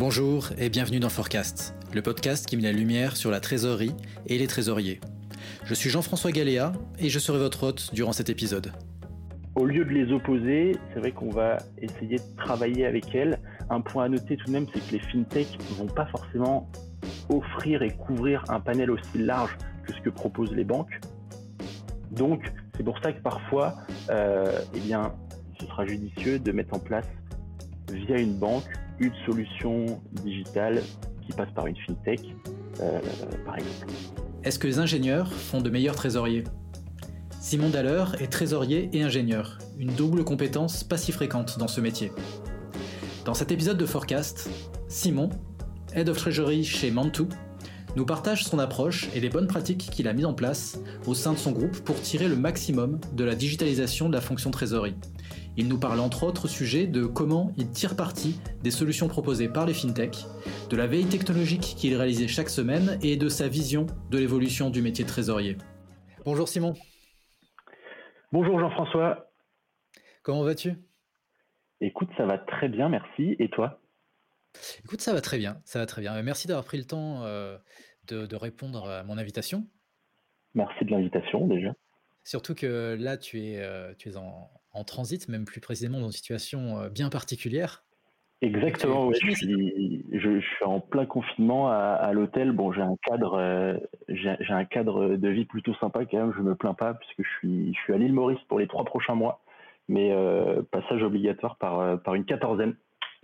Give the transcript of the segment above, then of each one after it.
Bonjour et bienvenue dans Forecast, le podcast qui met la lumière sur la trésorerie et les trésoriers. Je suis Jean-François Galéa et je serai votre hôte durant cet épisode. Au lieu de les opposer, c'est vrai qu'on va essayer de travailler avec elles. Un point à noter tout de même, c'est que les fintechs ne vont pas forcément offrir et couvrir un panel aussi large que ce que proposent les banques. Donc, c'est pour ça que parfois, euh, eh bien, ce sera judicieux de mettre en place via une banque une solution digitale qui passe par une fintech, euh, par exemple. Est-ce que les ingénieurs font de meilleurs trésoriers? Simon Daller est trésorier et ingénieur, une double compétence pas si fréquente dans ce métier. Dans cet épisode de Forecast, Simon, Head of Treasury chez Mantou, nous partage son approche et les bonnes pratiques qu'il a mises en place au sein de son groupe pour tirer le maximum de la digitalisation de la fonction trésorerie il nous parle entre autres sujets de comment il tire parti des solutions proposées par les fintechs, de la veille technologique qu'il réalisait chaque semaine et de sa vision de l'évolution du métier de trésorier. Bonjour Simon. Bonjour Jean-François. Comment vas-tu? Écoute, ça va très bien, merci. Et toi? Écoute, ça va très bien, ça va très bien. Merci d'avoir pris le temps euh, de, répondre à mon invitation. Merci de l'invitation déjà. Surtout que là, tu es, euh, tu es en, en transit, même plus précisément dans une situation euh, bien particulière. Exactement, oui. Je suis, je, suis, en plein confinement à, l'hôtel. Bon, j'ai un cadre, euh, j'ai un cadre de vie plutôt sympa quand même. Je me plains pas puisque je suis, je suis à l'île Maurice pour les trois prochains mois, mais euh, passage obligatoire par, par une quatorzaine.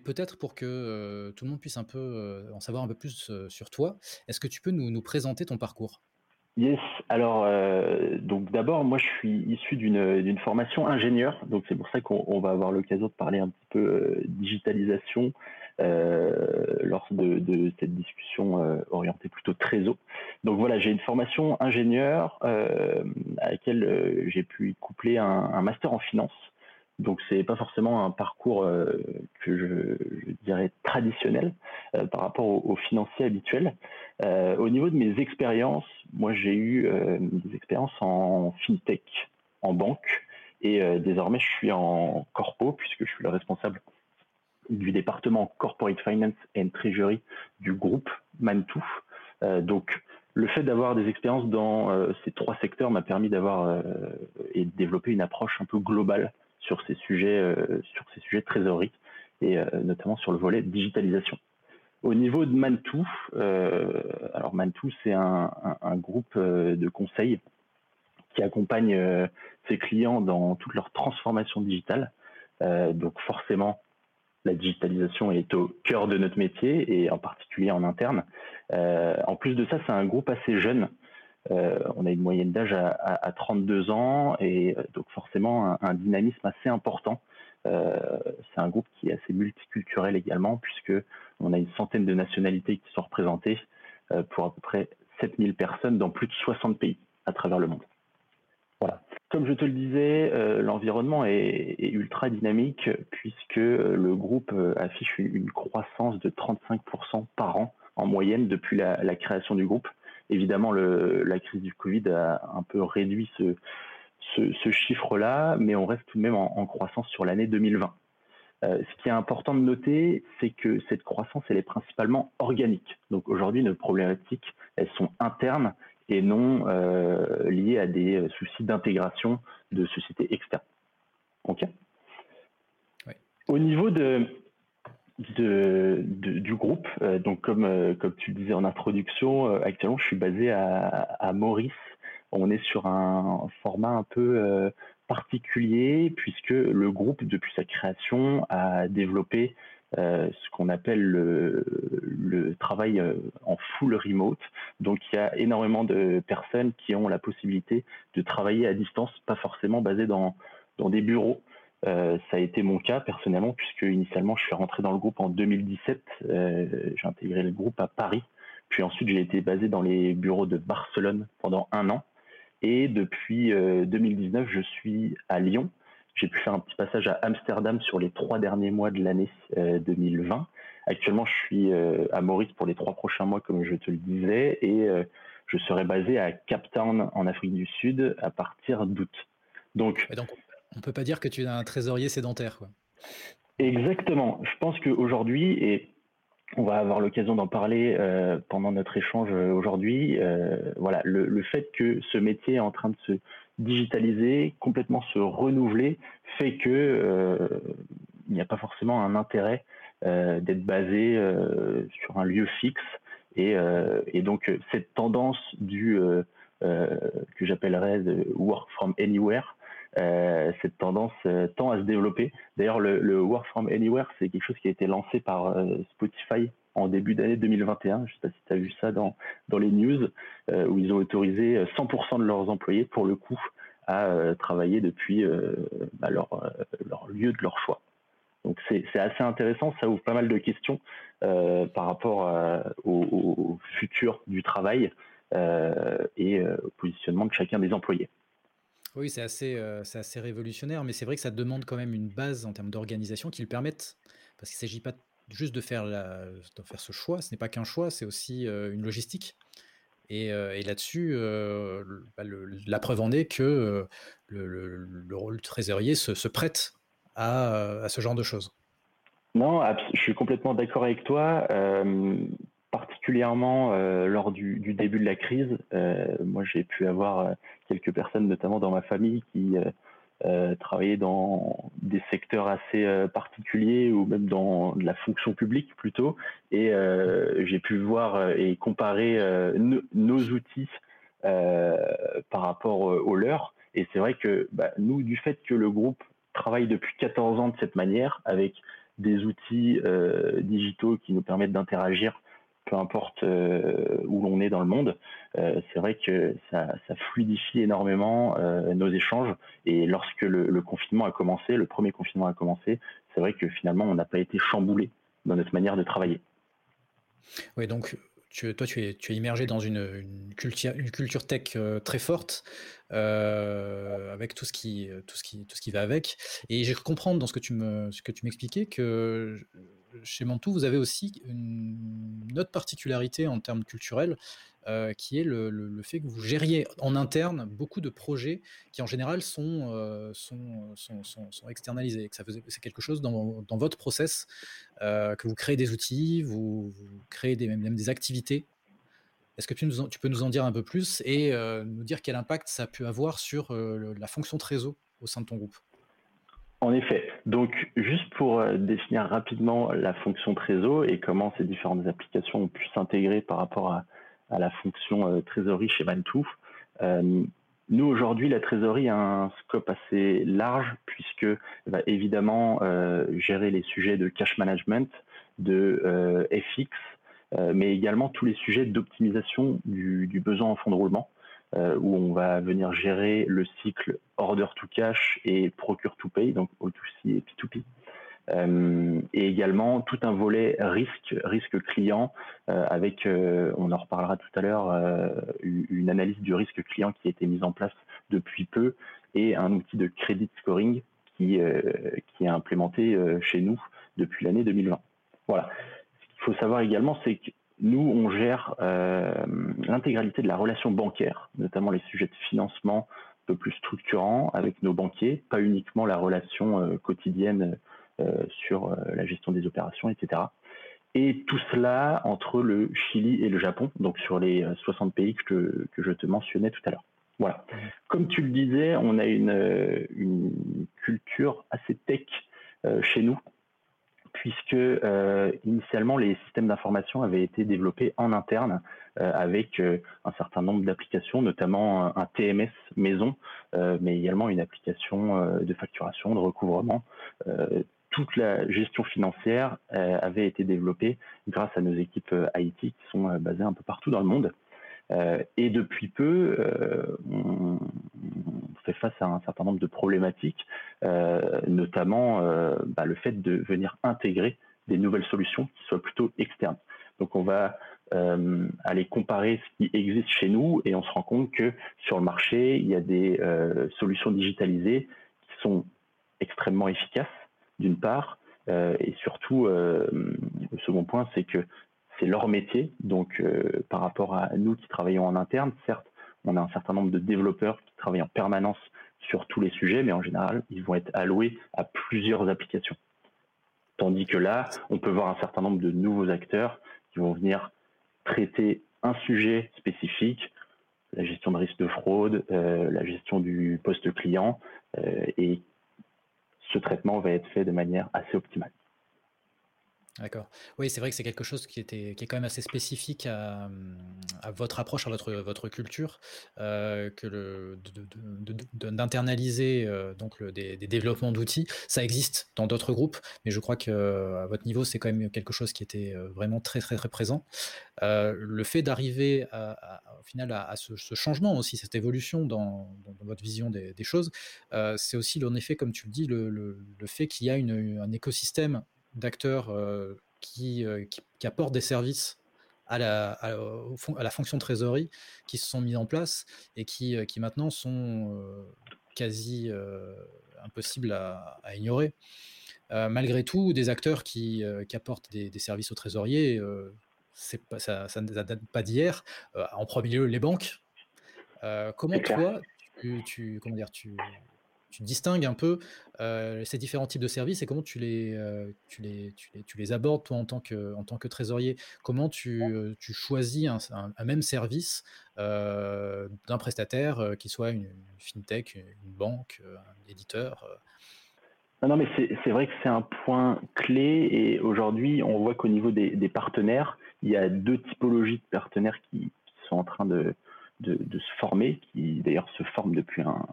Peut-être pour que tout le monde puisse un peu en savoir un peu plus sur toi, est-ce que tu peux nous, nous présenter ton parcours? Yes. Alors, euh, donc d'abord, moi, je suis issu d'une formation ingénieur, donc c'est pour ça qu'on va avoir l'occasion de parler un petit peu euh, digitalisation euh, lors de, de, cette discussion euh, orientée plutôt trésor. Donc voilà, j'ai une formation ingénieur euh, à laquelle j'ai pu coupler un, un, master en finance. Donc c'est pas forcément un parcours que je, dirais traditionnel par rapport aux au financiers habituels. Euh, au niveau de mes expériences, moi j'ai eu euh, des expériences en fintech, en banque, et euh, désormais je suis en corpo puisque je suis le responsable du département Corporate Finance and Treasury du groupe Mantou. donc le fait d'avoir des expériences dans ces trois secteurs m'a permis d'avoir et de développer une approche un peu globale sur ces sujets, sur de trésorerie et notamment sur le volet digitalisation. Au niveau de Mantou, euh, alors Mantou, c'est un, groupe euh, de conseil qui accompagne euh, ses clients dans toute leur transformation digitale. donc forcément, la digitalisation est au cœur de notre métier et en particulier en interne. en plus de ça, c'est un groupe assez jeune. On a une moyenne d'âge à, 32 ans et donc forcément un dynamisme assez important euh, c'est un groupe qui est assez multiculturel également, puisque on a une centaine de nationalités qui sont représentées euh, pour à peu près 7000 personnes dans plus de 60 pays à travers le monde. Voilà. Comme je te le disais, euh, l'environnement est, ultra dynamique puisque le groupe affiche une, croissance de 35% par an en moyenne depuis la, création du groupe. Évidemment, la crise du Covid a un peu réduit ce, ce, chiffre-là, mais on reste tout de même en, croissance sur l'année 2020. Euh, ce qui est important de noter, c'est que cette croissance, elle est principalement organique. Donc aujourd'hui, nos problématiques, elles sont internes et non euh, liées à des soucis d'intégration de sociétés externes. Ok? Au niveau de, de, du groupe, euh, donc comme comme tu le disais en introduction, actuellement, je suis basé à, à Maurice on est sur un format un peu euh, particulier puisque le groupe, depuis sa création, a développé euh, ce qu'on appelle le, travail euh, en full remote. Donc il y a énormément de personnes qui ont la possibilité de travailler à distance, pas forcément basé dans, dans des bureaux. Ça a été mon cas personnellement puisque initialement je suis rentré dans le groupe en 2017. j'ai intégré le groupe à Paris. Puis ensuite j'ai été basé dans les bureaux de Barcelone pendant un an. Et depuis 2019, euh, je suis à Lyon. J'ai pu faire un petit passage à Amsterdam sur les trois derniers mois de l'année 2020. Euh, Actuellement, je suis euh, à Maurice pour les trois prochains mois, comme je te le disais, et je serai basé à Cape Town, en Afrique du Sud, à partir d'août. Donc, on peut pas dire que tu es un trésorier sédentaire. Exactement. Je pense qu'aujourd'hui, et on va avoir l'occasion d'en parler pendant notre échange aujourd'hui. voilà, le, fait que ce métier est en train de se digitaliser, complètement se renouveler, fait que il n'y a pas forcément un intérêt d'être basé sur un lieu fixe. Et, et donc cette tendance du que j'appellerais work from anywhere euh, cette tendance euh, tend à se développer. D'ailleurs, le, Work from Anywhere, c'est quelque chose qui a été lancé par euh, Spotify en début d'année 2021. Je sais pas si tu as vu ça dans, dans les news, où ils ont autorisé 100% de leurs employés, pour le coup, à travailler depuis bah, leur, leur, lieu de leur choix. Donc c'est assez intéressant, ça ouvre pas mal de questions par rapport au, au, futur du travail et au positionnement de chacun des employés. Oui, c'est assez, euh, révolutionnaire, mais c'est vrai que ça demande quand même une base en termes d'organisation qui le permettent, parce qu'il ne s'agit pas juste de faire, la, faire ce choix, ce n'est pas qu'un choix, c'est aussi euh, une logistique. Et, euh, là-dessus, bah, la preuve en est que le, rôle trésorier se, prête à, ce genre de choses. Non, je suis complètement d'accord avec toi particulièrement euh, lors du, début de la crise. Euh, moi, j'ai pu avoir euh, quelques personnes, notamment dans ma famille, qui travaillaient dans des secteurs assez particuliers ou même dans la fonction publique plutôt. Et j'ai pu voir et comparer nos outils par rapport aux leurs. Et c'est vrai que bah, nous, du fait que le groupe travaille depuis 14 ans de cette manière, avec des outils digitaux qui nous permettent d'interagir peu importe euh, où l'on est dans le monde, euh, c'est vrai que ça, fluidifie énormément euh, nos échanges. Et lorsque le, confinement a commencé, le premier confinement a commencé, c'est vrai que finalement, on n'a pas été chamboulé dans notre manière de travailler. Oui, donc toi, tu es, immergé dans une, culture, une culture tech très forte, avec tout ce, qui, tout, ce qui, tout ce qui va avec. Et j'ai comprendre dans ce que tu m'expliquais que chez Mantou, vous avez aussi une autre particularité en termes culturels, euh, qui est le, fait que vous gériez en interne beaucoup de projets qui en général sont, euh, externalisés, que c'est quelque chose dans, votre process, euh, que vous créez des outils, vous, créez même des activités. Est-ce que tu, tu, peux nous en dire un peu plus et nous dire quel impact ça a pu avoir sur la fonction trésor au sein de ton groupe? En effet. Donc, juste pour euh, définir rapidement la fonction Trésor et comment ces différentes applications ont pu s'intégrer par rapport à, la fonction euh, trésorerie chez Mantouf. Euh, nous, aujourd'hui, la trésorerie a un scope assez large puisque va évidemment gérer les sujets de cash management, de FX, mais également tous les sujets d'optimisation du, besoin en fonds de roulement. Euh, où on va venir gérer le cycle order to cash et procure to pay, donc O2C et P2P. Euh, et également tout un volet risque, risque client, euh, avec, on en reparlera tout à l'heure, une analyse du risque client qui a été mise en place depuis peu et un outil de credit scoring qui, qui est implémenté chez nous depuis l'année 2020. Voilà. Ce qu'il faut savoir également, c'est que nous, on gère euh, l'intégralité de la relation bancaire, notamment les sujets de financement un peu plus structurants avec nos banquiers, pas uniquement la relation euh, quotidienne euh, sur la gestion des opérations, etc. Et tout cela entre le Chili et le Japon, donc sur les 60 pays que, je te mentionnais tout à l'heure. Voilà. Comme tu le disais, on a une, une culture assez tech chez nous, puisque euh, initialement les systèmes d'information avaient été développés en interne euh, avec euh, un certain nombre d'applications, notamment un, TMS maison, mais également une application de facturation, de recouvrement. toute la gestion financière avait été développée grâce à nos équipes IT qui sont basées un peu partout dans le monde. Euh, et depuis peu, euh, on, fait face à un certain nombre de problématiques, euh, notamment bah, le fait de venir intégrer des nouvelles solutions qui soient plutôt externes. Donc on va aller comparer ce qui existe chez nous et on se rend compte que sur le marché, il y a des solutions digitalisées qui sont extrêmement efficaces, d'une part, et surtout, le second point, c'est que c'est leur métier. Donc, euh, par rapport à nous qui travaillons en interne, certes, on a un certain nombre de développeurs qui travaillent en permanence sur tous les sujets, mais en général, ils vont être alloués à plusieurs applications. Tandis que là, on peut voir un certain nombre de nouveaux acteurs qui vont venir traiter un sujet spécifique, la gestion de risque de fraude, euh, la gestion du poste client, euh, et ce traitement va être fait de manière assez optimale. D'accord. Oui, c'est vrai que c'est quelque chose qui était qui est quand même assez spécifique à, votre approche, à votre votre culture, euh, d'internaliser euh, donc des, développements d'outils. Ça existe dans d'autres groupes, mais je crois que à votre niveau, c'est quand même quelque chose qui était euh, vraiment très très très présent. le fait d'arriver au final à, ce, changement aussi, cette évolution dans, votre vision des, choses, c'est aussi en effet, comme tu le dis, le, fait qu'il y a un écosystème d'acteurs euh, qui, euh, qui, qui, apportent des services à la, à, à la, fonction trésorerie qui se sont mis en place et qui, euh, qui maintenant sont quasi impossibles à, à ignorer. malgré tout, des acteurs qui, qui apportent des, des, services aux trésoriers, pas, ça, ça, ne date pas d'hier. en premier lieu, les banques. comment toi, tu, tu, comment dire, tu, tu distingues un peu ces différents types de services et comment tu les, tu les, tu les, tu les, abordes toi en tant que, en tant que trésorier? Comment tu, tu choisis un, un, même service d'un prestataire qui soit une, fintech, une banque, un éditeur non, mais c'est vrai que c'est un point clé et aujourd'hui on voit qu'au niveau des, des, partenaires, il y a deux typologies de partenaires qui, qui sont en train de, de, se former, qui d'ailleurs se forment depuis un,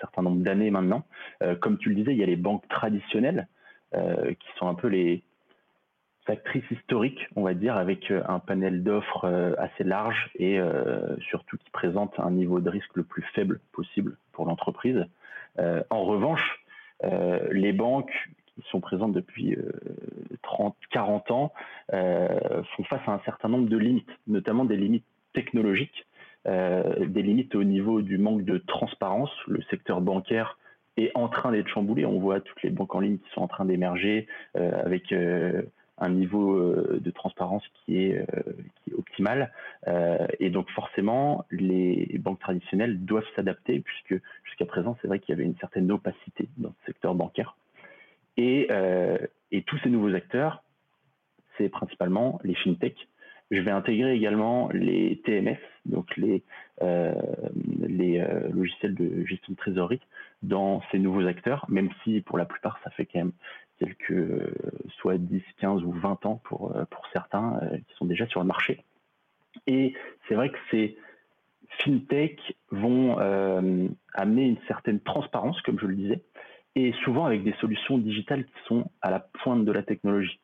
certain nombre d'années maintenant. Euh, comme tu le disais, il y a les banques traditionnelles euh, qui sont un peu les actrices historiques, on va dire, avec euh, un panel d'offres assez large et surtout qui présentent un niveau de risque le plus faible possible pour l'entreprise. en revanche, les banques qui sont présentes depuis 30, 40 ans font face à un certain nombre de limites, notamment des limites technologiques des limites au niveau du manque de transparence. Le secteur bancaire est en train d'être chamboulé. On voit toutes les banques en ligne qui sont en train d'émerger euh, avec euh, un niveau de transparence qui est, qui est optimal. et donc forcément, les banques traditionnelles doivent s'adapter puisque jusqu'à présent, c'est vrai qu'il y avait une certaine opacité dans le secteur bancaire. Et, et tous ces nouveaux acteurs, c'est principalement les fintechs je vais intégrer également les TMS, donc les, euh, euh, logiciels de gestion de trésorerie, dans ces nouveaux acteurs, même si pour la plupart, ça fait quand même quelques, euh, soit 10, 15 ou 20 ans pour, pour certains qui sont déjà sur le marché. Et c'est vrai que ces fintech vont amener une certaine transparence, comme je le disais, et souvent avec des solutions digitales qui sont à la pointe de la technologie.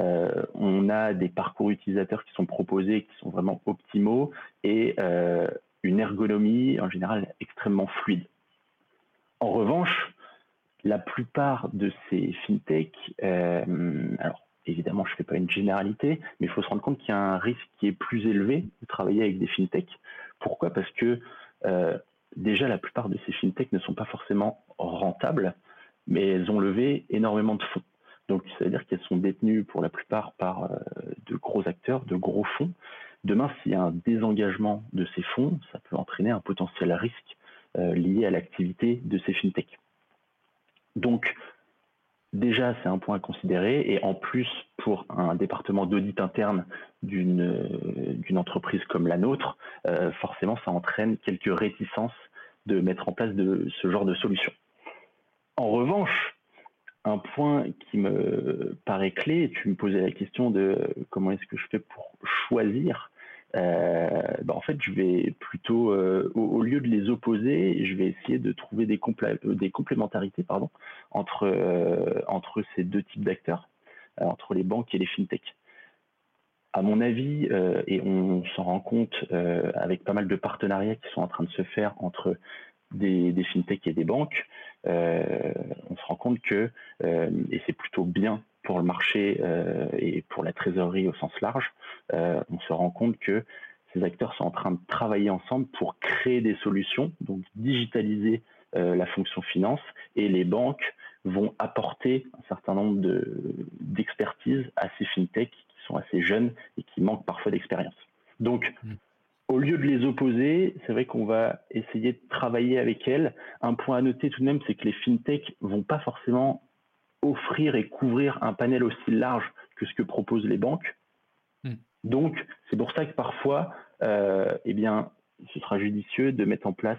Euh, on a des parcours utilisateurs qui sont proposés, qui sont vraiment optimaux, et euh, une ergonomie en général extrêmement fluide. En revanche, la plupart de ces fintechs, euh, alors évidemment je ne fais pas une généralité, mais il faut se rendre compte qu'il y a un risque qui est plus élevé de travailler avec des fintechs. Pourquoi? Parce que déjà la plupart de ces fintechs ne sont pas forcément rentables, mais elles ont levé énormément de fonds. Donc, ça veut dire qu'elles sont détenues pour la plupart par euh, de gros acteurs, de gros fonds. Demain, s'il y a un désengagement de ces fonds, ça peut entraîner un potentiel risque euh, lié à l'activité de ces fintechs. Donc, déjà, c'est un point à considérer. Et en plus, pour un département d'audit interne d'une euh, entreprise comme la nôtre, forcément, ça entraîne quelques réticences de mettre en place de, ce genre de solution. En revanche, un point qui me paraît clé, tu me posais la question de comment est-ce que je fais pour choisir. Euh, bah, en fait, je vais plutôt, euh, au, lieu de les opposer, je vais essayer de trouver des, complémentarités pardon, entre, euh, ces deux types d'acteurs, entre les banques et les fintechs. À mon avis, et on s'en rend compte avec pas mal de partenariats qui sont en train de se faire entre des, des fintechs et des banques, euh, on se rend compte que, euh, et c'est plutôt bien pour le marché euh, et pour la trésorerie au sens large, on se rend compte que ces acteurs sont en train de travailler ensemble pour créer des solutions, donc digitaliser la fonction finance, et les banques vont apporter un certain nombre d'expertise à ces fintechs qui sont assez jeunes et qui manquent parfois d'expérience. Donc, mmh au lieu de les opposer, c'est vrai qu'on va essayer de travailler avec elles. Un point à noter tout de même, c'est que les fintechs vont pas forcément offrir et couvrir un panel aussi large que ce que proposent les banques. Hmm. Donc, c'est pour ça que parfois, euh, eh bien, ce sera judicieux de mettre en place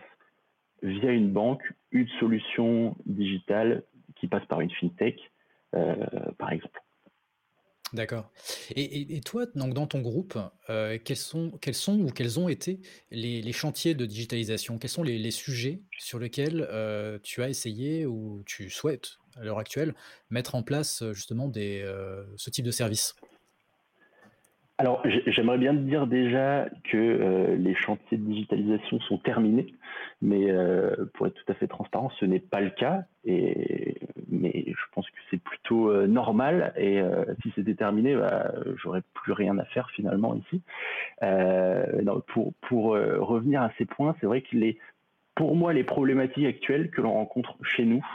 via une banque une solution digitale qui passe par une fintech, euh, par exemple. D'accord. Et, toi, donc dans ton groupe, euh, quels, sont, ou quels ont été les, chantiers de digitalisation? Quels sont les, sujets sur lesquels euh, tu as essayé ou tu souhaites, à l'heure actuelle, mettre en place justement des, ce type de service? Alors, j'aimerais bien te dire déjà que euh, les chantiers de digitalisation sont terminés, mais euh, pour être tout à fait transparent, ce n'est pas le cas. Et, mais je pense que c'est plutôt euh, normal. Et si c'était terminé, bah, j'aurais plus rien à faire finalement ici. pour pour revenir à ces points, c'est vrai que les, pour moi, les problématiques actuelles que l'on rencontre chez nous,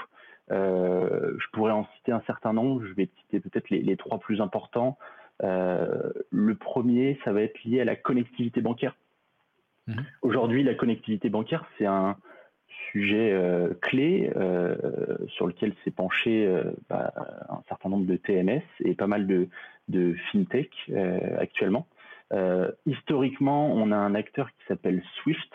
je pourrais en citer un certain nombre. Je vais citer peut-être les, les trois plus importants. Euh, le premier, ça va être lié à la connectivité bancaire. Mhm. Aujourd'hui, la connectivité bancaire, c'est un sujet euh, clé euh, sur lequel s'est penché bah, un certain nombre de TMS et pas mal de, de fintech actuellement. historiquement, on a un acteur qui s'appelle Swift,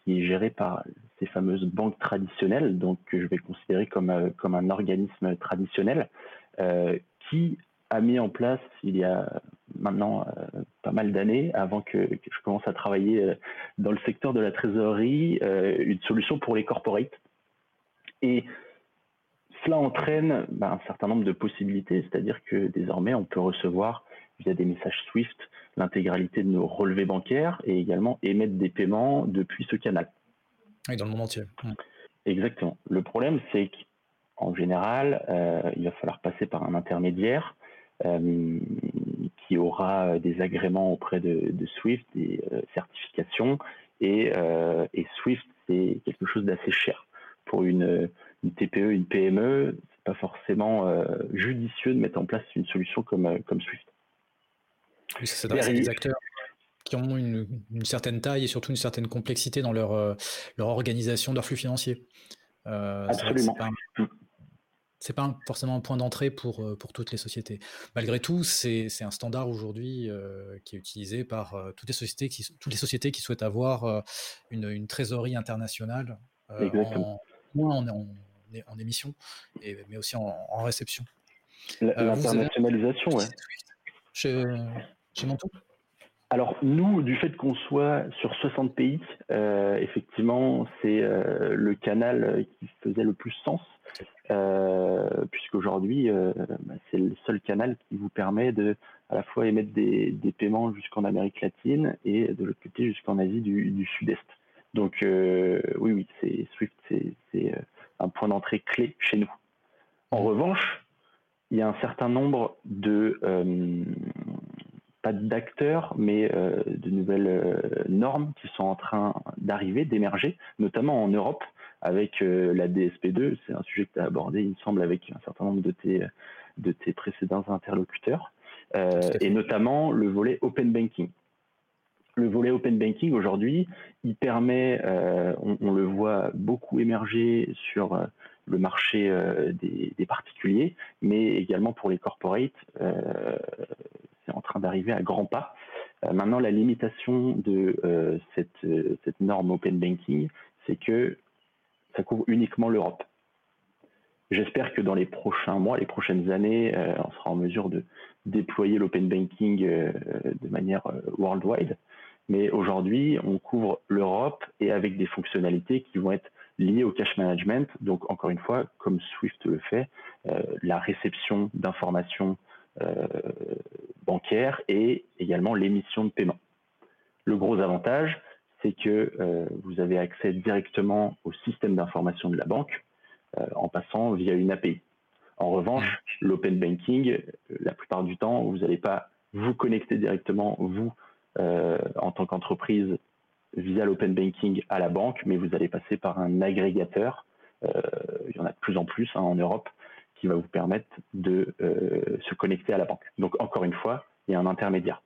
qui est géré par ces fameuses banques traditionnelles, donc que je vais considérer comme, comme un organisme traditionnel, qui a mis en place il y a maintenant euh, pas mal d'années, avant que, je commence à travailler euh, dans le secteur de la trésorerie, euh, une solution pour les corporates. Et cela entraîne ben, un certain nombre de possibilités, c'est-à-dire que désormais on peut recevoir via des messages Swift l'intégralité de nos relevés bancaires et également émettre des paiements depuis ce canal. Et dans le monde entier. Exactement. Le problème, c'est qu'en général, il va falloir passer par un intermédiaire qui aura des agréments auprès de, Swift, des euh, certifications. Et, euh, et Swift, c'est quelque chose d'assez cher. Pour une, TPE, une PME, c'est pas forcément judicieux de mettre en place une solution comme, comme Swift. Oui, c'est des acteurs qui ont une, certaine taille et surtout une certaine complexité dans leur, leur organisation leur flux financier. Absolument c'est pas forcément un point d'entrée pour, euh, pour toutes les sociétés. Malgré tout, c'est un standard aujourd'hui euh, qui est utilisé par euh, toutes, les sociétés qui, toutes les sociétés qui souhaitent avoir une, une, trésorerie internationale, en, moins en, en, émission, et, mais aussi en, réception. L'internationalisation, oui. Chez, chez alors nous, du fait qu'on soit sur 60 pays, effectivement, c'est le canal qui faisait le plus sens euh, puisqu'aujourd'hui, euh, bah, c'est le seul canal qui vous permet de à la fois émettre des, paiements jusqu'en Amérique latine et de l'autre côté jusqu'en Asie du, du Sud-Est. Donc euh, oui, oui, c'est Swift, c'est un point d'entrée clé chez nous. En revanche, il y a un certain nombre de pas d'acteurs, mais de nouvelles normes qui sont en train d'arriver, d'émerger, notamment en Europe, avec euh, la DSP2. C'est un sujet que tu as abordé, il me semble, avec un certain nombre de tes, de tes précédents interlocuteurs, euh, et notamment le volet Open Banking. Le volet Open Banking, aujourd'hui, il permet, euh, on, le voit beaucoup émerger sur le marché des, particuliers, mais également pour les corporates, en train d'arriver à grands pas. maintenant, la limitation de cette, cette norme Open Banking, c'est que ça couvre uniquement l'Europe. J'espère que dans les prochains mois, les prochaines années, euh, on sera en mesure de déployer l'open banking euh, de manière euh, worldwide. Mais aujourd'hui, on couvre l'Europe et avec des fonctionnalités qui vont être liées au cash management. Donc, encore une fois, comme Swift le fait, la réception d'informations bancaires et également l'émission de paiement. Le gros avantage, c'est que euh, vous avez accès directement au système d'information de la banque euh, en passant via une API. En revanche, l'open banking, euh, la plupart du temps, vous n'allez pas vous connecter directement, vous, en tant qu'entreprise, via l'open banking à la banque, mais vous allez passer par un agrégateur, il y en a de plus en plus hein, en Europe, qui va vous permettre de se connecter à la banque. Donc encore une fois, il y a un intermédiaire.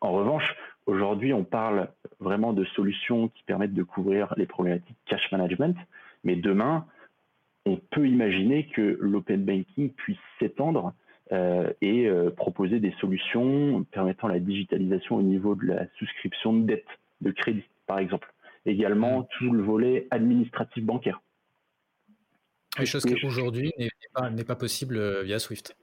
En revanche, aujourd'hui, on parle vraiment de solutions qui permettent de couvrir les problématiques cash management, mais demain, on peut imaginer que l'open banking puisse s'étendre et proposer des solutions permettant la digitalisation au niveau de la souscription de dette, de crédit, par exemple. Également, mmh. tout le volet administratif bancaire. Des choses qui aujourd'hui n'est pas, possible via Swift.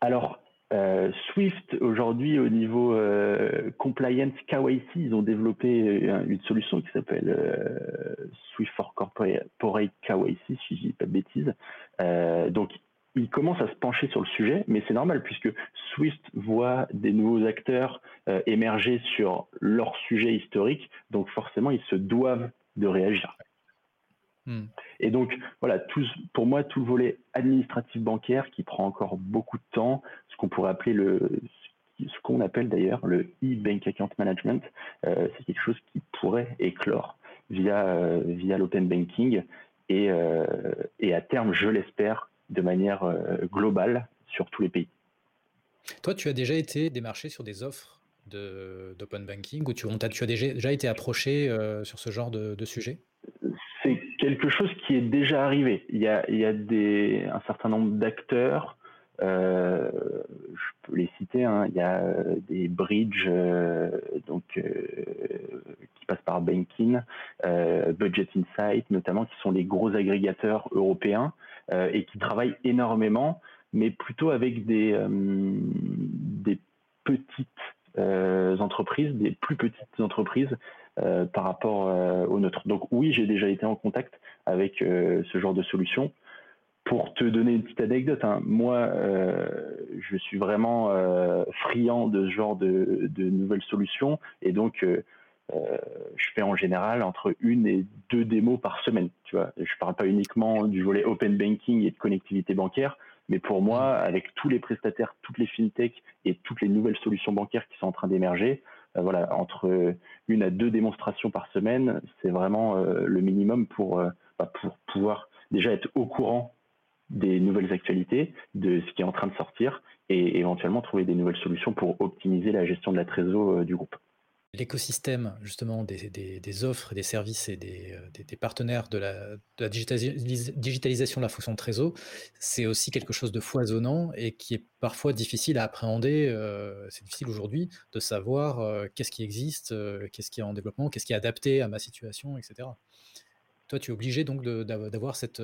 Alors, euh, Swift, aujourd'hui, au niveau euh, compliance KYC, ils ont développé une solution qui s'appelle euh, Swift for Corporate KYC, si je dis pas de bêtises. donc, ils commencent à se pencher sur le sujet, mais c'est normal puisque Swift voit des nouveaux acteurs émerger sur leur sujet historique, donc forcément, ils se doivent de réagir. Hmm. Et donc, voilà, pour moi, tout le volet administratif bancaire qui prend encore beaucoup de temps, ce qu'on pourrait appeler le, ce qu'on appelle d'ailleurs le e-bank account management, euh, c'est quelque chose qui pourrait éclore via, euh, via l'open banking et, euh, et à terme, je l'espère, de manière globale sur tous les pays. Toi, tu as déjà été démarché sur des offres d'open banking ou tu, tu, as déjà, été approché sur ce genre de, de sujet? Quelque chose qui est déjà arrivé. Il y a, il y a des, un certain nombre d'acteurs, euh, je peux les citer, hein. il y a euh, des bridges euh, donc, qui passent par Banking, Budget Insight notamment, qui sont les gros agrégateurs européens et qui travaillent énormément, mais plutôt avec des, des petites entreprises, des plus petites entreprises euh, par rapport euh, au nôtre. Donc oui, j'ai déjà été en contact avec euh, ce genre de solution. Pour te donner une petite anecdote, hein, moi, je suis vraiment friand de ce genre de, nouvelles solutions et donc je fais en général entre une et deux démos par semaine. Tu vois, je parle pas uniquement du volet open banking et de connectivité bancaire, mais pour moi, avec tous les prestataires, toutes les fintechs et toutes les nouvelles solutions bancaires qui sont en train d'émerger, euh, voilà, entre une à deux démonstrations par semaine, c'est vraiment euh, le minimum pour, euh, bah, pour pouvoir déjà être au courant des nouvelles actualités, de ce qui est en train de sortir, et éventuellement trouver des nouvelles solutions pour optimiser la gestion de la trésor du groupe l'écosystème justement des, offres, des services et des, euh, partenaires de la, digitalisation de la fonction de trésor, c'est aussi quelque chose de foisonnant et qui est parfois difficile à appréhender. Euh, c'est difficile aujourd'hui de savoir euh, qu'est-ce qui existe, qu'est-ce qui est en développement, qu'est-ce qui est adapté à ma situation, etc. Toi, tu es obligé donc d'avoir cette,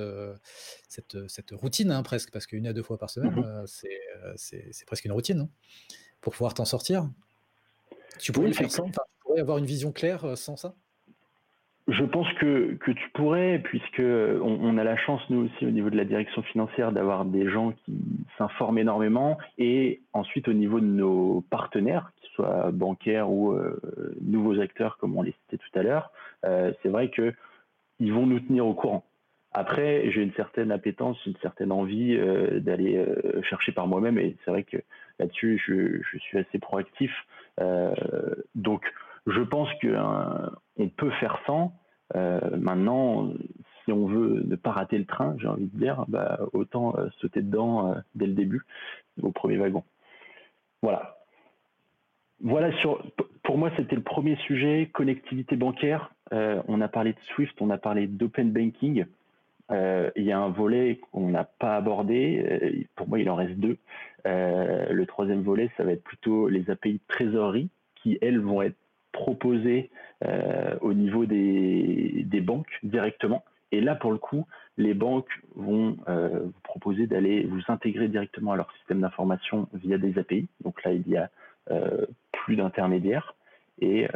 cette, routine hein, presque, parce qu'une à deux fois par semaine, mmh c'est presque une routine hein, pour pouvoir t'en sortir. Tu pourrais faire sans Tu pourrais avoir une vision claire euh, sans ça? Je pense que, que tu pourrais, puisque on, a la chance, nous aussi, au niveau de la direction financière, d'avoir des gens qui s'informent énormément. Et ensuite, au niveau de nos partenaires, qu'ils soient bancaires ou euh, nouveaux acteurs, comme on les citait tout à l'heure, euh, c'est vrai qu'ils vont nous tenir au courant. Après, j'ai une certaine appétence, une certaine envie d'aller chercher par moi-même. Et c'est vrai que là-dessus, je, je, suis assez proactif. Euh, donc, je pense qu'on euh, peut faire sans. Euh, maintenant, si on veut ne pas rater le train, j'ai envie de dire, bah, autant sauter dedans dès le début, au premier wagon. Voilà. Voilà, sur, pour moi, c'était le premier sujet, connectivité bancaire. on a parlé de Swift, on a parlé d'open banking. Il y a un volet qu'on n'a pas abordé. pour moi, il en reste deux. Euh, le troisième volet, ça va être plutôt les API de trésorerie qui, elles, vont être proposées euh, au niveau des, banques directement. Et là, pour le coup, les banques vont euh, vous proposer d'aller vous intégrer directement à leur système d'information via des API. Donc là, il y a plus d'intermédiaires. Et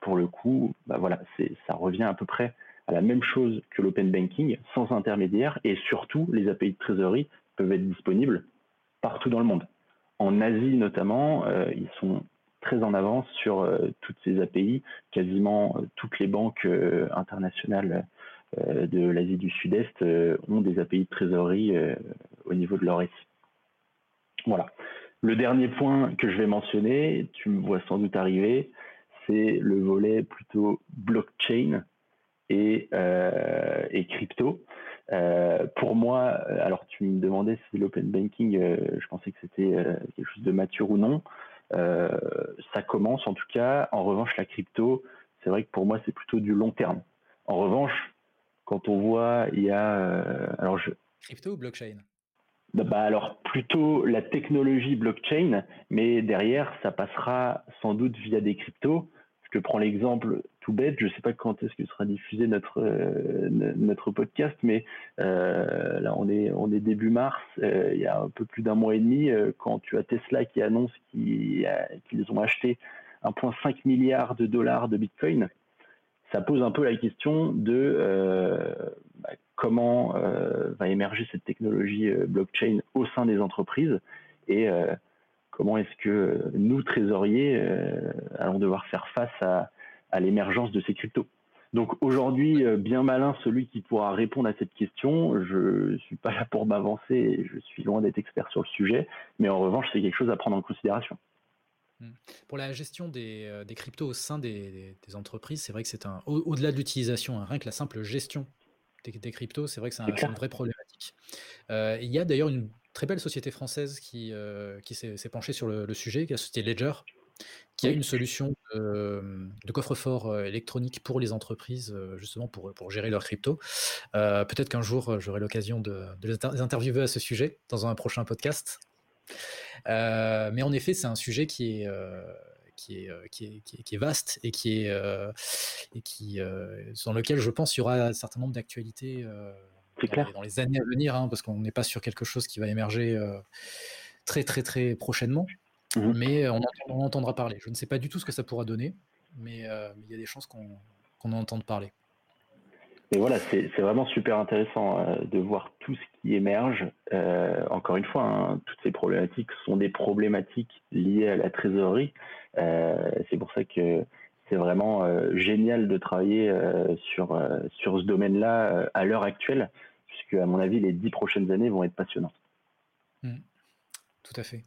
pour le coup, bah voilà, ça revient à peu près à la même chose que l'open banking, sans intermédiaire. Et surtout, les API de trésorerie peuvent être disponibles partout dans le monde. En Asie notamment, euh, ils sont très en avance sur euh, toutes ces API. Quasiment euh, toutes les banques internationales de l'Asie du Sud-Est ont des API de trésorerie au niveau de leur SI. Voilà. Le dernier point que je vais mentionner, tu me vois sans doute arriver, c'est le volet plutôt blockchain et, et crypto. Euh, pour moi, euh, alors tu me demandais si l'open banking, euh, je pensais que c'était quelque chose de mature ou non. ça commence en tout cas. En revanche, la crypto, c'est vrai que pour moi, c'est plutôt du long terme. En revanche, quand on voit, il y a. alors je... Crypto ou blockchain? Bah, alors plutôt la technologie blockchain, mais derrière ça passera sans doute via des cryptos. Je te prends l'exemple tout bête, je sais pas quand est-ce que sera diffusé notre euh, notre podcast, mais euh, là on est on est début mars, euh, il y a un peu plus d'un mois et demi, quand tu as Tesla qui annonce qu'ils ont acheté 1,5 milliard de dollars de Bitcoin, ça pose un peu la question de bah, comment va émerger cette technologie blockchain au sein des entreprises et comment est-ce que nous, trésoriers, allons devoir faire face à, l'émergence de ces cryptos. Donc aujourd'hui, bien malin celui qui pourra répondre à cette question. Je ne suis pas là pour m'avancer je suis loin d'être expert sur le sujet, mais en revanche, c'est quelque chose à prendre en considération. Hmm. Pour la gestion des, cryptos au sein des, entreprises, c'est vrai que c'est un au-delà de l'utilisation, hein, rien que la simple gestion des, cryptos, c'est vrai que c'est une vraie problématique. Euh, il y a d'ailleurs une très belle société française qui, euh, qui s'est penchée sur le, sujet, qui est la société Ledger, qui a une solution de, coffre-fort électronique pour les entreprises, justement pour, pour gérer leurs cryptos. Peut-être qu'un jour, j'aurai l'occasion de, de, les interviewer à ce sujet dans un prochain podcast. mais en effet, c'est un sujet qui est, qui est, qui, est, qui, est, vaste et qui est et qui sur lequel je pense il y aura un certain nombre d'actualités dans, dans, les années à venir, hein, parce qu'on n'est pas sur quelque chose qui va émerger très très très prochainement, mmh mais on, en entendra parler. Je ne sais pas du tout ce que ça pourra donner, mais il y a des chances qu'on en entende parler. Et voilà, c'est vraiment super intéressant euh, de voir tout ce qui émerge. Euh, encore une fois, hein, toutes ces problématiques sont des problématiques liées à la trésorerie. Euh, c'est pour ça que c'est vraiment génial de travailler sur, sur ce domaine-là à l'heure actuelle, puisque à mon avis, les dix prochaines années vont être passionnantes. Mmh. tout à fait.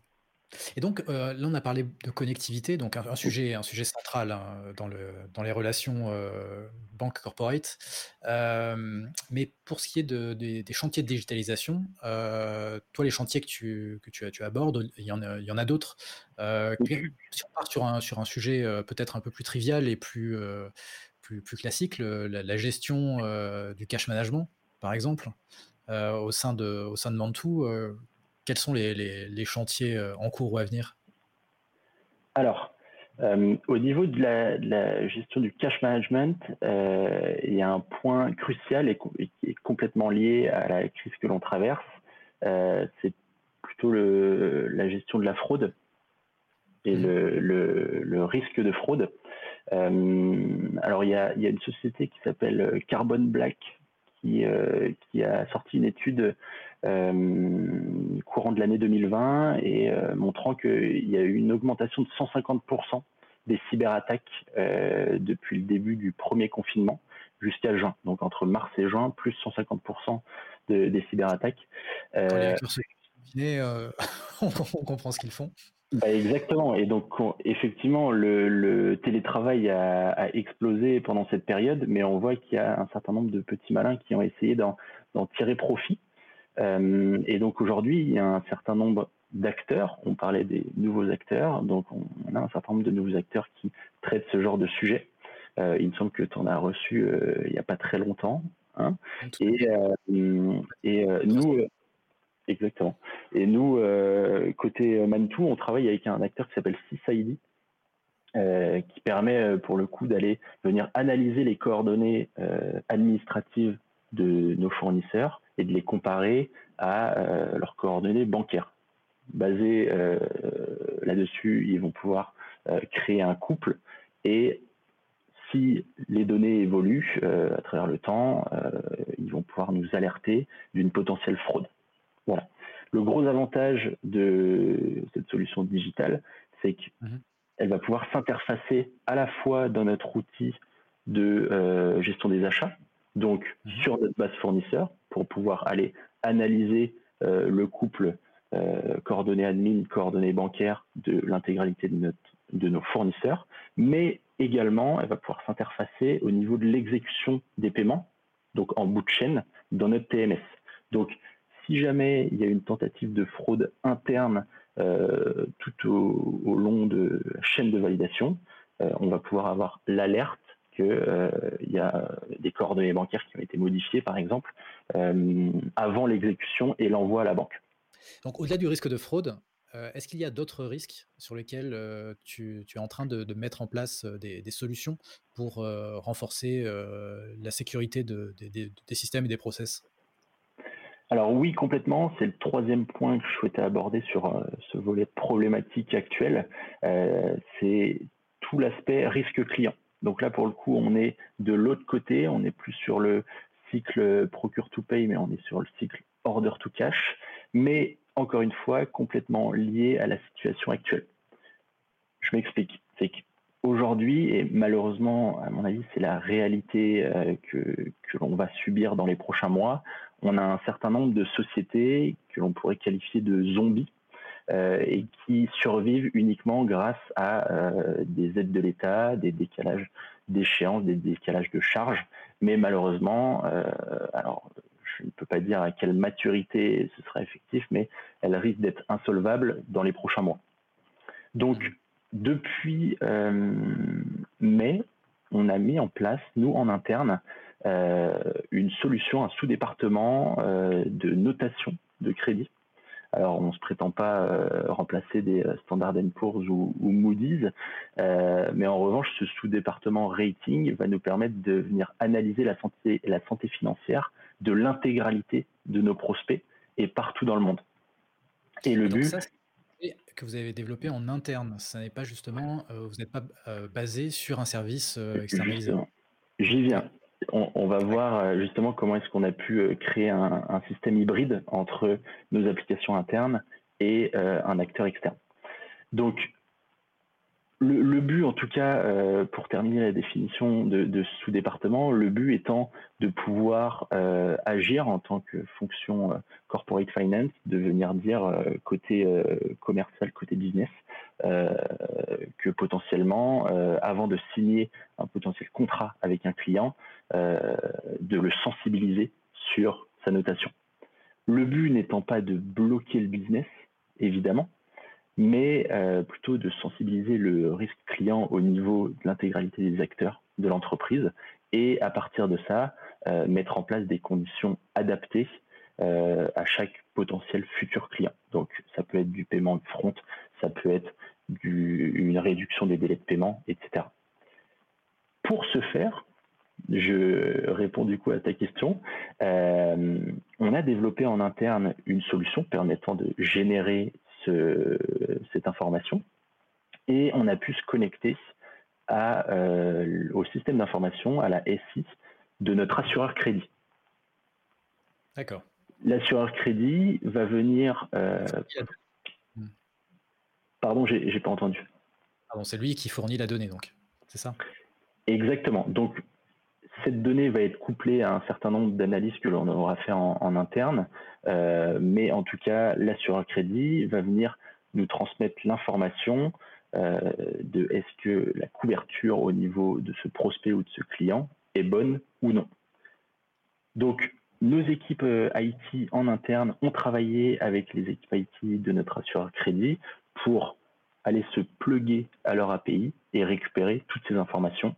Et donc, euh, là, on a parlé de connectivité, donc un, sujet, un sujet central hein, dans, le, dans les relations euh, banque-corporate. Euh, mais pour ce qui est de, des chantiers de digitalisation, toi, les chantiers que tu, que tu, tu abordes, il y en a, il y en a d'autres. si on part sur un, sur un sujet peut-être un peu plus trivial et plus, plus, plus classique, la, gestion du cash management, par exemple, au sein de, au sein de Mantou, quels sont les, chantiers euh, en cours ou à venir? Alors, euh, au niveau de la, gestion du cash management, euh, il y a un point crucial et, qui est complètement lié à la crise que l'on traverse. c'est plutôt la gestion de la fraude et mmh. le, risque de fraude. alors, il y, a, une société qui s'appelle Carbon Black qui, qui, a sorti une étude courant de l'année 2020 et euh, montrant qu'il y a eu une augmentation de 150% des cyberattaques euh, depuis le début du premier confinement jusqu'à juin. Donc entre mars et juin, plus 150% des cyberattaques. Euh, on, comprend ce qu'ils font. Bah exactement. Et donc, effectivement, le, télétravail a, a, explosé pendant cette période, mais on voit qu'il y a un certain nombre de petits malins qui ont essayé d'en tirer profit euh, et donc aujourd'hui, il y a un certain nombre d'acteurs. On parlait des nouveaux acteurs, donc on, a un certain nombre de nouveaux acteurs qui traitent ce genre de sujet. Euh, il me semble que tu en as reçu euh, il n'y a pas très longtemps. Hein. Et, et nous, exactement. Et nous, côté Manitou, on travaille avec un acteur qui s'appelle CISID, qui permet pour le coup d'aller venir analyser les coordonnées administratives de nos fournisseurs et de les comparer à euh, leurs coordonnées bancaires. Basés euh, là-dessus, ils vont pouvoir euh, créer un couple et si les données évoluent à travers le temps, ils vont pouvoir nous alerter d'une potentielle fraude. Voilà. Le gros avantage de cette solution digitale, c'est qu'elle mhm. va pouvoir s'interfacer à la fois dans notre outil de gestion des achats, donc mhm. sur notre base fournisseur, pour pouvoir aller analyser euh, le couple euh, coordonnées admin, coordonnées bancaires de l'intégralité de, de nos fournisseurs, mais également, elle va pouvoir s'interfacer au niveau de l'exécution des paiements, donc en bout de chaîne, dans notre TMS. Donc, si jamais il y a une tentative de fraude interne euh, tout au, long de la chaîne de validation, on va pouvoir avoir l'alerte qu'il euh, y a des coordonnées bancaires qui ont été modifiées, par exemple, euh, avant l'exécution et l'envoi à la banque. Donc, au-delà du risque de fraude, est-ce qu'il y a d'autres risques sur lesquels tu, es en train de, mettre en place des, solutions pour renforcer la sécurité des systèmes et des process? Alors oui, complètement. C'est le troisième point que je souhaitais aborder sur euh, ce volet problématique actuel. Euh, c'est tout l'aspect risque client. Donc là, pour le coup, on est de l'autre côté. On n'est plus sur le cycle procure to pay, mais on est sur le cycle order to cash. Mais encore une fois, complètement lié à la situation actuelle. Je m'explique. C'est qu'aujourd'hui, et malheureusement, à mon avis, c'est la réalité euh, que, l'on va subir dans les prochains mois, on a un certain nombre de sociétés que l'on pourrait qualifier de zombies et qui survivent uniquement grâce à euh, des aides de l'État, des décalages d'échéance, des décalages de charges. Mais malheureusement, euh, alors je ne peux pas dire à quelle maturité ce sera effectif, mais elles risquent d'être insolvables dans les prochains mois. Donc, depuis mai, on a mis en place, nous en interne, euh, une solution, un sous-département euh, de notation de crédit. Alors, on ne se prétend pas euh, remplacer des Standard Poor's ou, ou Moody's, mais en revanche, ce sous-département rating va nous permettre de venir analyser la santé, la santé financière de l'intégralité de nos prospects et partout dans le monde. Et le but, que vous avez développé en interne. Ça n'est pas justement, vous n'êtes pas basé sur un service externalisé. J'y viens on, va voir euh, justement comment est-ce qu'on a pu euh, créer un, système hybride entre nos applications internes et euh, un acteur externe. Donc, le, but, en tout cas, pour terminer la définition de, sous-département, le but étant de pouvoir agir en tant que fonction corporate finance, de venir dire côté commercial, côté business, que potentiellement, avant de signer un potentiel contrat avec un client, de le sensibiliser sur sa notation. Le but n'étant pas de bloquer le business, évidemment, mais euh, plutôt de sensibiliser le risque client au niveau de l'intégralité des acteurs de l'entreprise et à partir de ça, euh, mettre en place des conditions adaptées à chaque potentiel futur client. Donc ça peut être du paiement de front, ça peut être une réduction des délais de paiement, etc. Pour ce faire, je réponds du coup à ta question. Euh, on a développé en interne une solution permettant de générer cette information et on a pu se connecter euh, au système d'information, à la SI de notre assureur crédit. D'accord. L'assureur crédit va venir. Euh, pardon, j'ai pas entendu. Pardon, c'est lui qui fournit la donnée, donc. C'est ça? Exactement. Donc, cette donnée va être couplée à un certain nombre d'analyses que l'on aura fait en, interne, euh, mais en tout cas, l'assureur crédit va venir nous transmettre l'information euh, de est-ce que la couverture au niveau de ce prospect ou de ce client est bonne ou non. Donc, nos équipes euh, IT en interne ont travaillé avec les équipes IT de notre assureur crédit pour aller se pluguer à leur API et récupérer toutes ces informations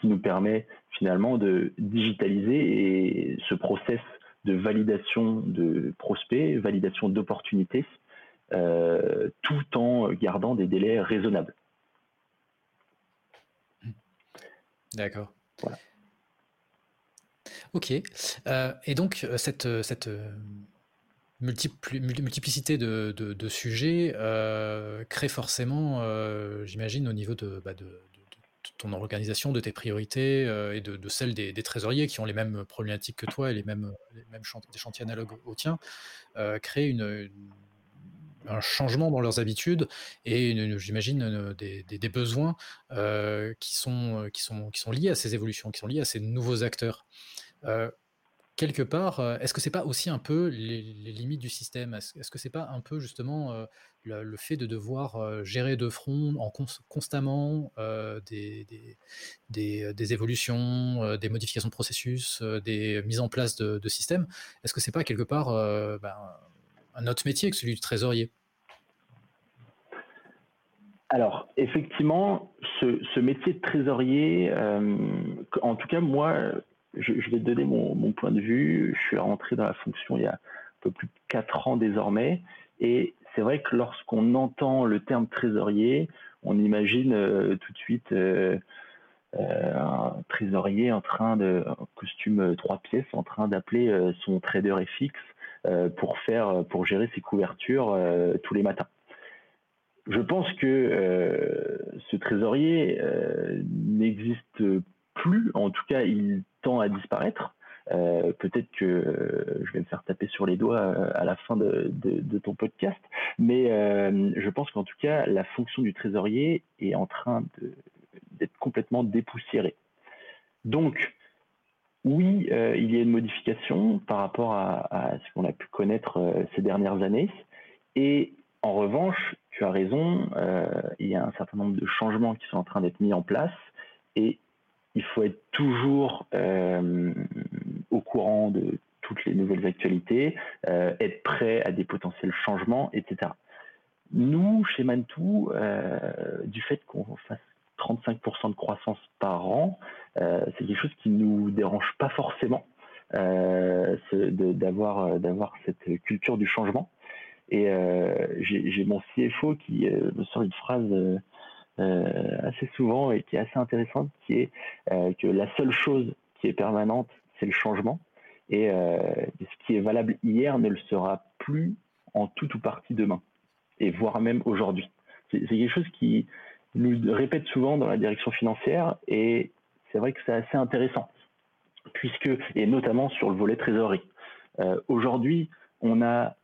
qui nous permet finalement de digitaliser et ce process de validation de prospects, validation d'opportunités, euh, tout en gardant des délais raisonnables. D'accord. Voilà. Ok. Euh, et donc, euh, cette, cette multiplicité de, sujets crée forcément, j'imagine, au niveau de, bah, de ton organisation, de tes priorités euh, et de, celles des, trésoriers qui ont les mêmes problématiques que toi et les mêmes, mêmes chantiers, analogues aux tiens, euh, créer une, un changement dans leurs habitudes et j'imagine des, besoins euh, qui, sont, qui, sont, qui sont liés à ces évolutions, qui sont liés à ces nouveaux acteurs. Quelque part, euh, est-ce que c'est pas aussi un peu les, limites du système? Est-ce que c'est pas un peu justement euh, le, fait de devoir euh, gérer de front en constamment des, des, évolutions, des modifications de processus, des mises en place de, systèmes Est-ce que c'est pas quelque part ben, un autre métier que celui du trésorier? Alors, effectivement, ce, métier de trésorier, en tout cas moi, je, vais te donner mon, mon, point de vue. Je suis rentré dans la fonction il y a un peu plus de 4 ans désormais. Et c'est vrai que lorsqu'on entend le terme trésorier, on imagine tout de suite euh, un trésorier en train de costume trois pièces en train d'appeler euh, son trader FX euh, pour faire pour gérer ses couvertures tous les matins. Je pense que ce trésorier n'existe plus, en tout cas il tend à disparaître. Peut-être que je vais me faire taper sur les doigts à la fin de, ton podcast, mais je pense qu'en tout cas, la fonction du trésorier est en train d'être complètement dépoussiéré. Donc, oui, euh, il y a une modification par rapport à, ce qu'on a pu connaître euh, ces dernières années. Et en revanche, tu as raison, euh, il y a un certain nombre de changements qui sont en train d'être mis en place. Et il faut être toujours au courant de toutes les nouvelles actualités, être prêt à des potentiels changements, etc. Nous, chez Mantou, du fait qu'on fasse 35% de croissance par an, euh, c'est quelque chose qui nous dérange pas forcément euh, d'avoir euh, d'avoir cette culture du changement. Et j'ai mon CFO qui me sort une phrase assez souvent et qui est assez intéressante, qui est que la seule chose qui est permanente, c'est le changement. Et ce qui est valable hier ne le sera plus en tout ou partie demain, et voire même aujourd'hui. C'est quelque chose qui, nous répète souvent dans la direction financière et c'est vrai que c'est assez intéressant puisque et notamment sur le volet trésorerie. Euh, aujourd'hui, on a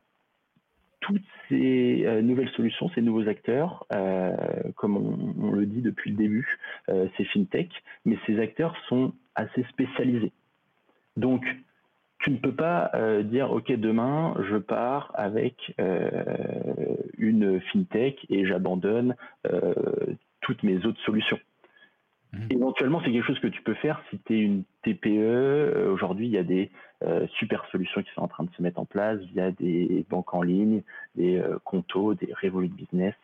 toutes ces euh, nouvelles solutions, ces nouveaux acteurs, euh, comme on, le dit depuis le début, c'est fintech, mais ces acteurs sont assez spécialisés. Donc, tu ne peux pas dire ok demain je pars avec une fintech et j'abandonne toutes mes autres solutions. Mmh. Éventuellement, c'est quelque chose que tu peux faire si tu es une TPE. Euh, aujourd'hui, il y a des euh, super solutions qui sont en train de se mettre en place via des banques en ligne, des euh, comptos, des Revolut Business,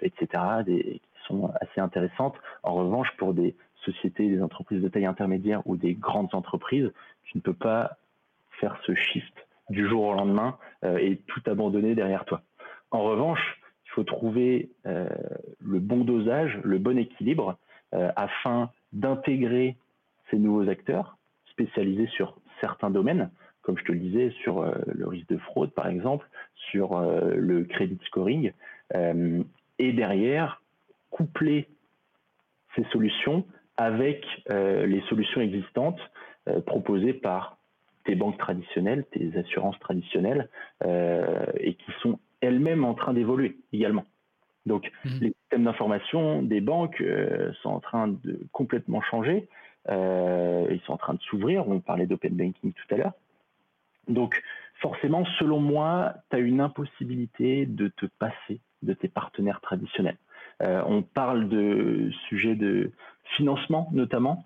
etc., des, qui sont assez intéressantes. En revanche, pour des des entreprises de taille intermédiaire ou des grandes entreprises, tu ne peux pas faire ce shift du jour au lendemain et tout abandonner derrière toi. En revanche, faut trouver euh, le bon dosage, le bon équilibre euh, afin d'intégrer ces nouveaux acteurs spécialisés sur certains domaines, comme je te le disais, sur euh, le risque de fraude par exemple, sur le credit scoring, et derrière coupler ces solutions avec les solutions existantes proposées par tes banques traditionnelles, tes assurances traditionnelles, et qui sont elles-mêmes en train d'évoluer également. Donc, mmh. les systèmes d'information des banques euh, sont en train de complètement changer. Euh, ils sont en train de s'ouvrir. On parlait d'open banking tout à l'heure. Donc, forcément, selon moi, tu as une impossibilité de te passer de tes partenaires traditionnels. Euh, on parle de sujets de financement notamment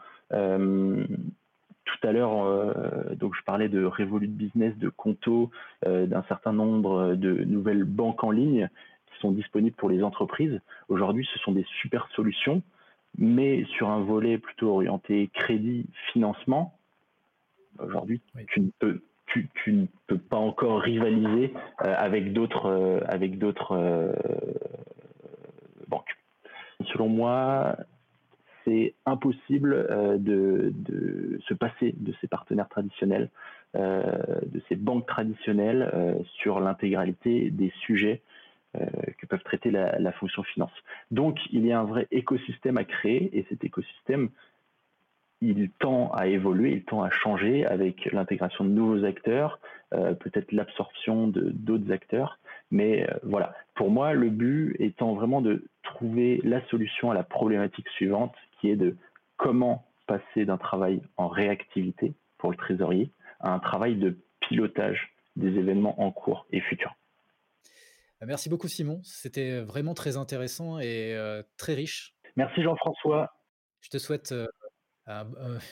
tout à l'heure, euh, donc je parlais de Revolut Business, de Conto, euh, d'un certain nombre de nouvelles banques en ligne qui sont disponibles pour les entreprises. Aujourd'hui, ce sont des super solutions, mais sur un volet plutôt orienté crédit, financement. Aujourd'hui, tu, ne peux, tu, ne peux pas encore rivaliser euh, avec d'autres avec d'autres banques. Selon moi, c'est impossible euh, de, se passer de ces partenaires traditionnels, euh, de ces banques traditionnelles euh, sur l'intégralité des sujets que peuvent traiter la, fonction finance. Donc, il y a un vrai écosystème à créer et cet écosystème, il tend à évoluer, il tend à changer avec l'intégration de nouveaux acteurs, peut-être l'absorption de d'autres acteurs. Mais voilà, pour moi, le but étant vraiment de trouver la solution à la problématique suivante, qui est de comment passer d'un travail en réactivité pour le trésorier à un travail de pilotage des événements en cours et futurs. Bah, merci beaucoup Simon, c'était vraiment très intéressant et euh, très riche. Merci Jean-François. Je te souhaite euh, un,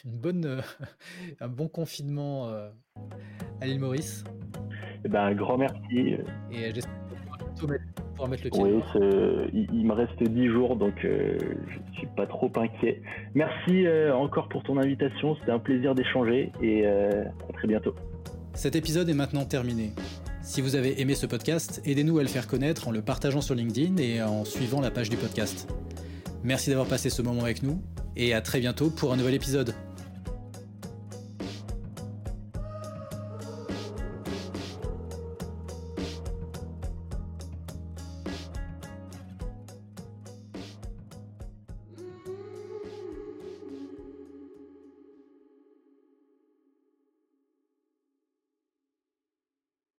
une bonne, un bon confinement euh, à l'île Maurice. Eh ben, un grand merci. Et j'espère pouvoir mettre le pied. Oui, il, me reste 10 jours, donc je ne suis pas trop inquiet. Merci encore pour ton invitation, c'était un plaisir d'échanger et à très bientôt. Cet épisode est maintenant terminé. Si vous avez aimé ce podcast, aidez-nous à le faire connaître en le partageant sur LinkedIn et en suivant la page du podcast. Merci d'avoir passé ce moment avec nous et à très bientôt pour un nouvel épisode.